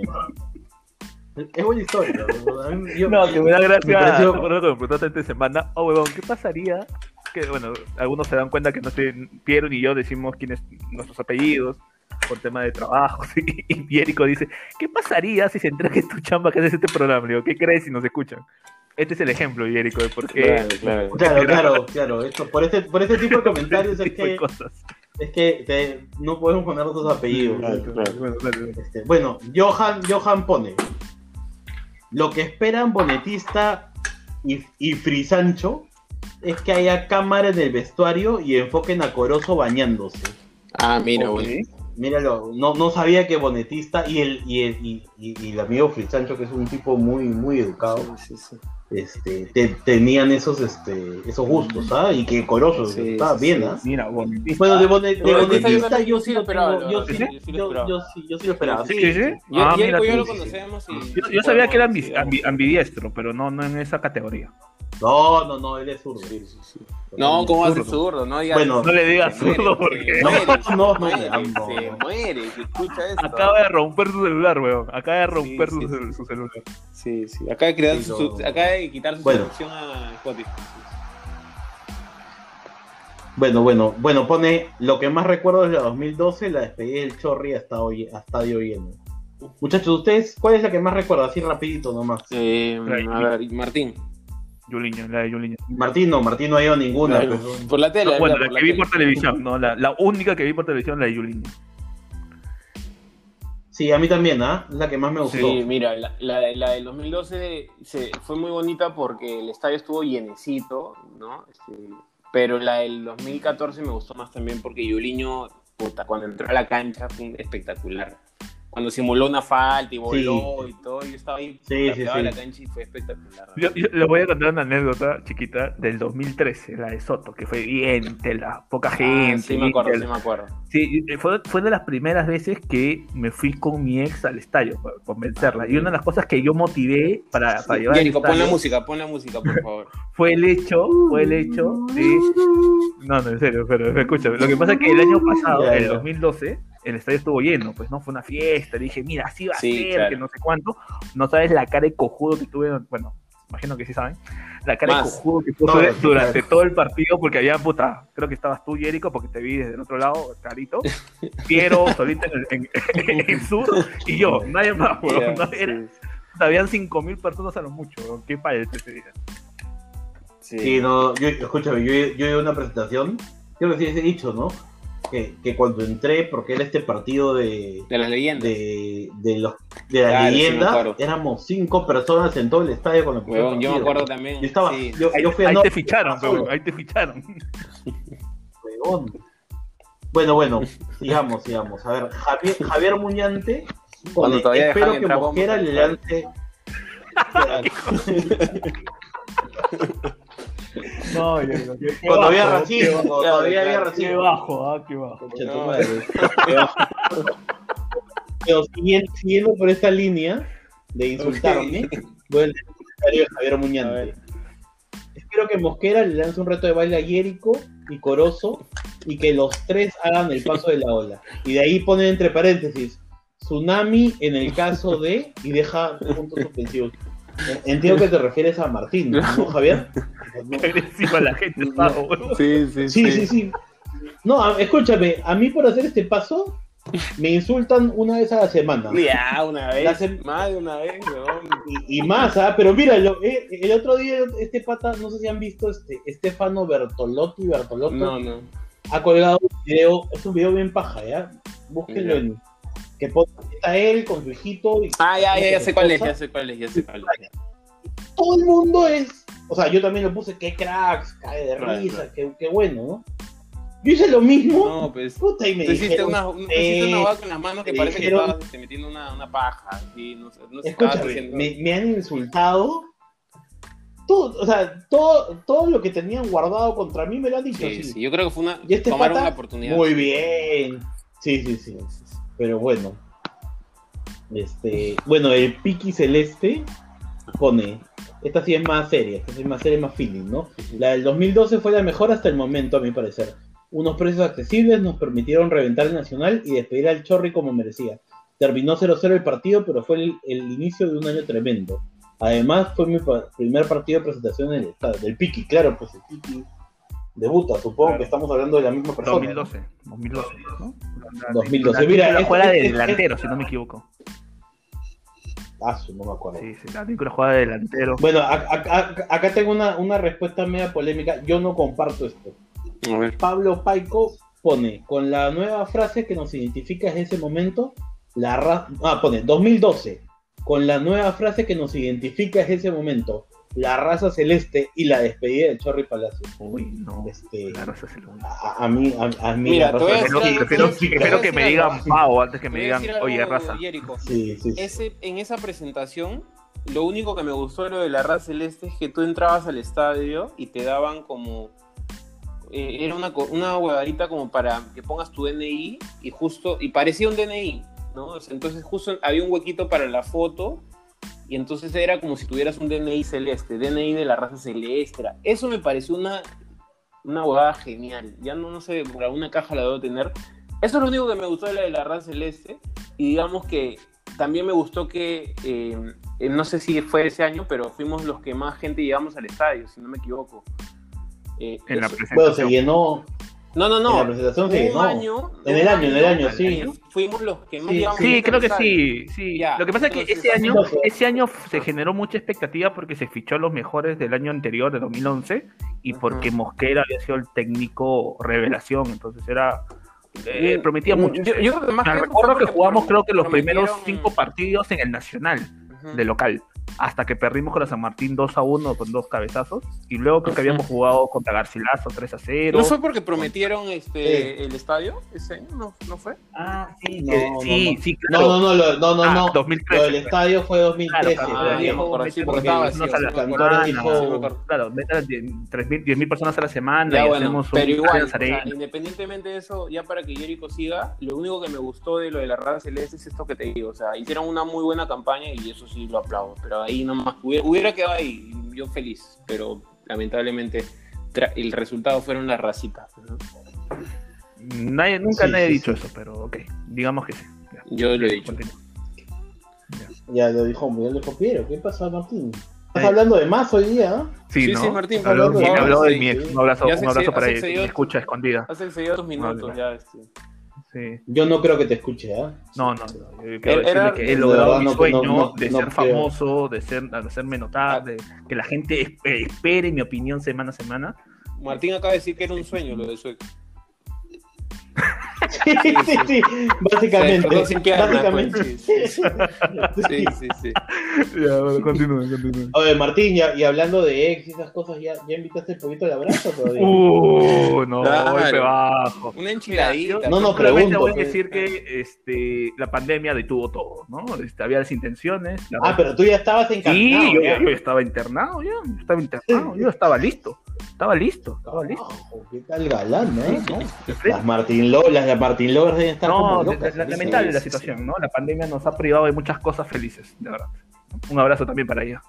Es buena historia. yo- No, que me da gracia. me pareció- ¿te acuerdas cuando me preguntaste esta semana? Oh, huevón, ¿qué pasaría? Que, bueno, algunos se dan cuenta que no estoy, Piero ni yo decimos quiénes nuestros apellidos por tema de trabajo. Y, y Pierico dice, ¿qué pasaría si se entera que es tu chamba que haces este programa? Le digo, ¿qué crees si nos escuchan? Este es el ejemplo, Pierico, de por qué Claro, claro. Claro, claro, claro. Esto, por, este, por este tipo de comentarios este es tipo de que, cosas. es que te- no podemos poner otros apellidos. Claro, claro. Bueno. Este, bueno, Johan, Johan pone. Lo que esperan Bonetista y, y Frisancho es que haya cámara en el vestuario y enfoquen a Corozo bañándose. Ah, mira, Ok. bueno. Míralo, no, no sabía que Bonetista y el, y el, y, y- y el amigo Frisancho, que es un tipo muy, muy educado, Sí, sí, este, te- tenían esos, este, esos gustos, ¿ah? Y que estaba sí, bien, sí. ¿ah? Mira, bonitista. Bueno, de, Bone- de Bonetista Bonetista yo yo sí lo esperaba, yo ¿sí? lo yo- esperaba. yo sí- yo sí lo esperaba. Sí, sí, sí. Yo, Ah, mira tú. lo conocemos y... Yo, yo sabía que era ambi- Sí, ambi- ambidiestro, pero no, no en esa categoría. No, no, no, él es zurdo. sí, sí, sí. No, ¿cómo ser zurdo? No, digas- Bueno, No le digas se zurdo se porque No, se no, muere, no, se muere, si escucha esto. acaba de romper su celular, weón. Acaba de romper Sí, su, sí, cel- sí. su celular. Sí, sí. Acaba de, crear Sí, su, acaba de quitar su Bueno. suscripción a Spotify. Bueno, bueno, bueno, pone lo que más recuerdo es la 2012, la despedida del Chorri a estadio, a estadio lleno. Muchachos, ¿ustedes cuál es la que más recuerda? Así rapidito nomás. Eh, a ver, Martín. Yuliño, la de Yuliño. Martín no, Martín no ha ido a ninguna. Claro, pues, Por la tele. bueno, la que vi tele. por televisión, no, la, la única que vi por televisión, la de Yuliño. Sí, a mí también, ¿ah? Es la que más me gustó. Sí, mira, la, la, la del 2012 se, fue muy bonita porque el estadio estuvo llenecito, ¿no? Este, pero la del 2014 me gustó más también porque Yuliño, puta, cuando entró a la cancha fue espectacular. Cuando simuló una falta y voló y todo, yo estaba ahí Sí, sí, la cancha y fue espectacular. Yo, yo les voy a contar una anécdota chiquita del 2013, la de Soto, que fue bien tela, poca Ah, gente. sí me acuerdo, tela. sí me acuerdo. Sí, eh, fue, fue de las primeras veces que me fui con mi ex al estadio para convencerla. Y una de las cosas que yo motivé para, para llevar al Jerico, pon la música, pon la música, por favor. fue el hecho, fue el hecho de... No, no, en serio, pero escucha, lo que pasa es que el año pasado, Ya, el ya. 2012, el estadio estuvo lleno, pues no fue una fiesta, dije, mira, así va a Sí, ser, claro. que no sé cuánto, no sabes la cara de cojudo que tuve, bueno, imagino que sí saben, la cara de cojudo que puse No, durante claro. todo el partido, porque había, puta, creo que estabas tú, Jerico, porque te vi desde el otro lado, carito, Piero, solito en, el- en, en sur, y yo, nadie más, weón, era- sí, habían 5.000 personas a lo mucho, weón, qué padre ese día. sí. Sí, no, yo, escúchame, yo, yo una presentación, creo que sí he dicho, ¿no? Que, que cuando entré, porque era este partido de, De las leyendas. de, de, los, de la Claro, sí éramos cinco personas en todo el estadio con el primer Huevón, yo me acuerdo también. Yo estaba, sí. yo, yo fui a Ahí no, te ficharon, weón, ahí te ficharon. Bueno, bueno, sigamos, sigamos. A ver, Javier, Javier Muñante, Cuando pone, todavía espero que Mosquera le lance. No, yo Cuando había racismo, todavía había claro. Qué racismo. bajo, ah, qué bajo. Pero siguiendo, siguiendo por esta línea de insultarme, voy a leer el comentario de Javier Muñante. Espero que Mosquera le lance un reto de baile a Jerico y Corozo y que los tres hagan el paso de la ola. Y de ahí ponen entre paréntesis, tsunami en el caso de y deja puntos suspensivos. Entiendo que te refieres a Martín, ¿no, Javier? Qué agresiva la gente huevón. Sí, sí, Sí, sí, sí. No, a- escúchame, a mí por hacer este paso me insultan una vez a la semana. Ya, una vez, sem- más de una vez, weón. Y, y más, ¿ah? Pero mira, lo- eh, el otro día este pata, no sé si han visto, este Estefano Bertolotti, Bertolotto, No, no. ha colgado un video, es un video bien paja, ¿ya? Búsquenlo en... Que pone- está él con su hijito y Ah, ya, ya, ya sé cuál es, ya sé cuál es, ya sé cuál es. todo el mundo es. O sea, yo también le puse qué cracks, cae de Claro, risa, claro. qué, qué bueno, ¿no? Yo hice lo mismo, No, pues. puta, y me Tú hiciste dijeron, una, eh, una boda con las manos que me parece dijeron- que estabas este, metiendo una, una paja. Así, no no escúchame, haciendo- me, me han insultado. Todo, o sea, todo, todo lo que tenían guardado contra mí me lo han dicho. Sí, así. sí, yo creo que fue una. Y este tomaron pata, la oportunidad. Muy bien. Sí, sí, sí. Pero bueno. Este, bueno, el Piki Celeste pone. Esta sí es más seria, esta sí es más seria, más feeling, ¿no? La del 2012 fue la mejor hasta el momento, a mi parecer. Unos precios accesibles nos permitieron reventar el Nacional y despedir al Chorri como merecía. Terminó 0-0 el partido, pero fue el, el inicio de un año tremendo. Además, fue mi pa- primer partido de presentación en el estadio. Del Piki, claro, pues el Piki debuta. Supongo Claro. que estamos hablando de la misma persona. 2012, 2012, ¿no? La- 2012. la Mira, es- juega de delantero, si no me equivoco. Ah, no me acuerdo. Sí, sí, la película juega de delantero. Bueno, acá tengo una, una respuesta media polémica. Yo no comparto esto. A ver. Pablo Paico pone, con la nueva frase que nos identifica desde ese momento, la raza... Ah, pone, 2012. Con la nueva frase que nos identifica desde ese momento, la raza celeste y la despedida del Chorri Palacio. Uy, no. Este, eso sí lo a, a mí, a, a mí Mira, la raza Prefiero, que me digan Pau antes que me digan, oye, raza. Jerico. Sí, sí, sí. Ese, en esa presentación, lo único que me gustó de lo de la raza celeste es que tú entrabas al estadio y te daban como. eh, era una, una huevadita como para que pongas tu DNI y justo. Y parecía un DNI, ¿no? Entonces, justo había un huequito para la foto y entonces era como si tuvieras un DNI celeste, DNI de la raza celeste. era- Eso me pareció una, una huevada genial. Ya no, no sé, por alguna caja la debo tener. Eso es lo único que me gustó de la de la raza celeste. Y digamos que también me gustó que, eh, eh, no sé si fue ese año, pero fuimos los que más gente llegamos al estadio, si no me equivoco. Eh, En la eso- Bueno, se presentación. llenó. No, no, En no. la presentación se Un llenó. año, En el año, en el año, sí. Fuimos los que más Sí, Sí, creo que sí, sí. Ya, Lo que pasa es que ese año, ese año se generó mucha expectativa porque se fichó a los mejores del año anterior, de 2011, y porque Mosquera había sido el técnico revelación, entonces era eh, prometía mucho. yo- yo que más Me que recuerdo que jugamos creo que los prometieron- primeros cinco partidos en el Nacional Ujú. de local, hasta que perdimos con la San Martín 2 a 1 con dos cabezazos, y luego creo que habíamos jugado contra Garcilaso 3 a 0. ¿No fue porque prometieron este Sí. el estadio ese año? ¿No, no fue? Ah, sí, Eh, sí, sí, claro. No, no, no, lo- no, no, Ah, no. Lo 2013. del estadio fue 2013. Claro, Ah, Porque porque estaba unos vacío, a la sí me Cantores acuerdo. dijo- Sí me acuerdo. Claro, meten 10.000 personas a la semana Ya y bueno, hacemos pero un igual, o sea, independientemente de eso, ya para que Jericho siga, lo único que me gustó de lo de la raza celeste es esto que te digo, o sea, hicieron una muy buena campaña y eso sí lo aplaudo, pero ahí nomás, hubiera, hubiera quedado ahí, yo feliz, pero lamentablemente el resultado fueron las racitas, ¿no? Nadie, nunca Sí, nadie ha sí, dicho sí. eso, pero ok, digamos que sí. Ya, Yo lo he dicho. Ya lo dijo, ya lo dijo Piero. ¿Qué pasa, Martín? Estás hablando de más hoy día, ¿ah? Sí, Sí, ¿no? sí, Martín, habló, de- me habló de sí, mi ex. sí. Un abrazo, un para me escucha escondida. Hace excedido dos minutos Vale. ya. Este. Sí. Yo no creo que te escuche, ¿ah? No, no, no. Quiero Era- que he logrado verdad mi no- sueño no- no- de no ser creo. famoso, de, ser, de hacerme notar, de que la gente es- eh, espere mi opinión semana a semana. Martín acaba de decir que era un sueño lo de su ex. Sí, sí, sí. Básicamente. Se sin pierna, básicamente. pues, sí, sí, Sí, sí, sí. Ya, bueno, continúe, continúe. Oye, Martín, ya, y hablando de ex y esas cosas, ¿ya, ya invitaste el poquito al abrazo todavía? Uh, no, Claro. golpe bajo. Una enchiladita. No, no, pregunto, voy a pues. decir que este, la pandemia detuvo todo, ¿no? Este, había las intenciones. la- Ah, pero tú ya estabas encarnado. sí, yo, ya. yo estaba internado ya, yo estaba internado, yo estaba listo, estaba listo, estaba listo. Carajo, ¿Qué tal galán, ¿eh? Las Martín Lo, las de Martín Lovers deben estar No, como la- locas. la- ¿sí? lamentable la situación, ¿no? La pandemia nos ha privado de muchas cosas felices, de verdad. Un abrazo también para ella.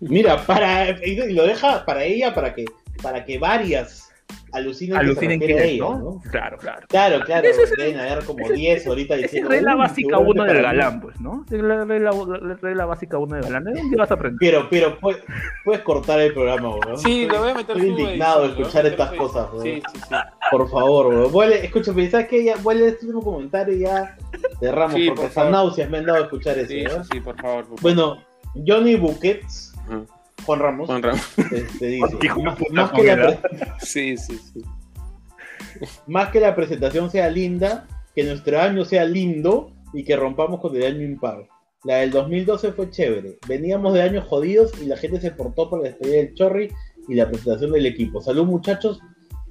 Mira, para y lo deja para ella para que para que varias alucinen, Alucinen que se quién es, ¿no? ¿no? Claro, claro. Claro, claro, Ese es deben haber como 10 ahorita diciendo. es regla "Uy, básica seguramente uno del para mí". galán, pues, ¿no? Es la regla, la regla básica uno del galán. ¿De dónde vas a aprender? Pero, pero, puedes, puedes cortar el programa, weón. Sí, lo voy a meter Estoy indignado de escuchar estas cosas, weón. Sí, sí, sí. Por favor, weón. Vuelve, escúchame, ¿sabes qué? Ya, vuelve este último comentario y ya cerramos, Sí, porque por favor. náuseas me han dado a escuchar eso, Sí, sí, ¿verdad? sí, por favor. por. Bueno, Johnny Buquets, Ajá. Juan Ramos, Juan Ramos. este, dice, más, más que la, Sí, sí, sí. más que la presentación sea linda, que nuestro año sea lindo y que rompamos con el año impar. La del 2012 fue chévere. Veníamos de años jodidos y la gente se portó por la despedida del Chorri y la presentación del equipo. Salud muchachos.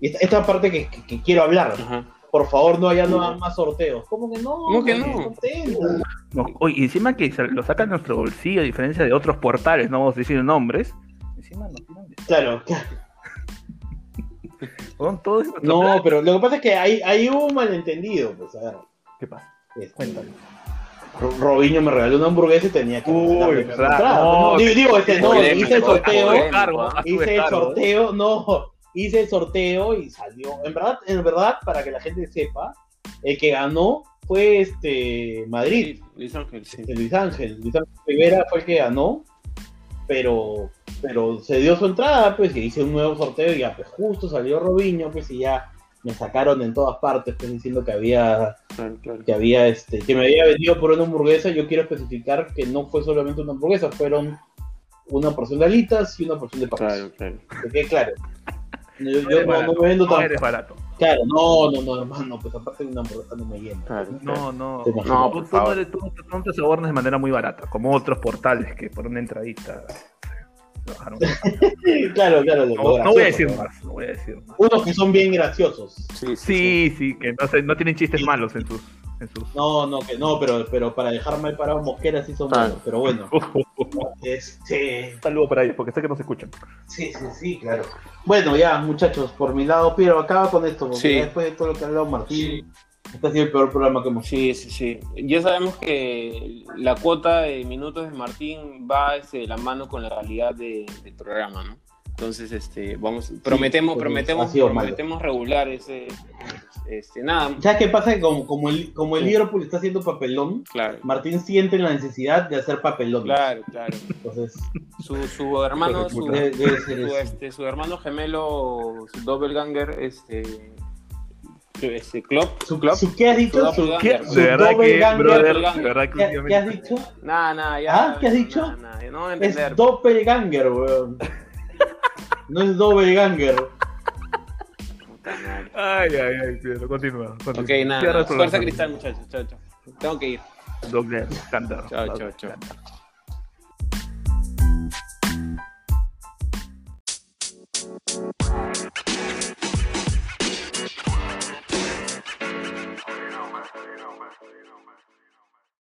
Y esta, esta parte que, que- que quiero hablar. Ajá. Por favor, no haya no, más sorteos. ¿Cómo que no? ¿Cómo que no? No, oye, encima que lo sacan de nuestro bolsillo, a diferencia de otros portales, no vamos a decir nombres. Encima nos tiran de- Claro, claro. Con todo eso. No, pero lo que pasa es que ahí, ahí hubo un malentendido. Pues, a ver. ¿Qué pasa? este, Cuéntame. Ro- Robinho me regaló una hamburguesa y tenía que Uy, entrada. no, No, digo, digo, este, no, hice el sorteo. hice el sorteo, no, hice el sorteo y salió. En verdad, en verdad, para que la gente sepa, el que ganó fue este Madrid, Sí, Luis Ángel, sí. Luis Ángel. Luis Ángel Rivera fue el que ganó, pero, pero se dio su entrada, pues, y hice un nuevo sorteo y ya, pues justo salió Robinho, pues, y ya me sacaron en todas partes, pues, diciendo que había Claro, claro. que había este que me había vendido por una hamburguesa yo quiero especificar que no fue solamente una hamburguesa fueron una porción de alitas y una porción de papas Claro, claro. que quede claro yo, yo No no, eres barato, no me vendo no tan eres barato. claro no no no hermano pues aparte de una hamburguesa no me llena Claro. No, no. No, tú, tú no eres- tú- tú no te sobornas de manera muy barata, como otros portales que por una entradita. bajaron. claro claro lo- lo No, no voy a gracioso, decir ¿no? más, no voy a decir más. unos que son bien graciosos Sí, sí, Sí, sí, que no, se- no tienen chistes malos en sus. En sus... no no que no pero pero para dejar mal parado mosqueras sí son Claro. buenos pero bueno este saludo para ellos, porque sé que nos escuchan. Sí, sí, sí, claro. Bueno, ya, muchachos, por mi lado, Piero, acaba con esto, porque Sí. después de todo lo que ha hablado Martín, este ha sido el peor programa que hemos hecho. Sí, sí, sí. Ya sabemos que la cuota de minutos de Martín va este, de la mano con la calidad de- del programa, ¿no? Entonces, este, vamos, prometemos, prometemos, malo. prometemos regular ese, este, nada, ¿Sabes qué pasa? Como, como el, como el Liverpool está haciendo papelón, claro, Martín siente la necesidad de hacer papelón. claro, claro. Entonces, Su, su hermano, su, su, este, su hermano gemelo, su doppelganger, este, este, Klopp, Su, su- ¿Qué has dicho? su su De verdad que, brother, de verdad que ¿Qué, qué has dicho? Nada, nada, ya. ¿Ah? ¿Qué has dicho? Nada, nada, no Es doppelganger, weón. No es doppelganger. Ay, ay, ay, Pedro, continúa. continúa. Ok, nada. Fuerza cristal, muchachos. Chao, chao. Tengo que ir. Doble cantar. Chao, chao, chao.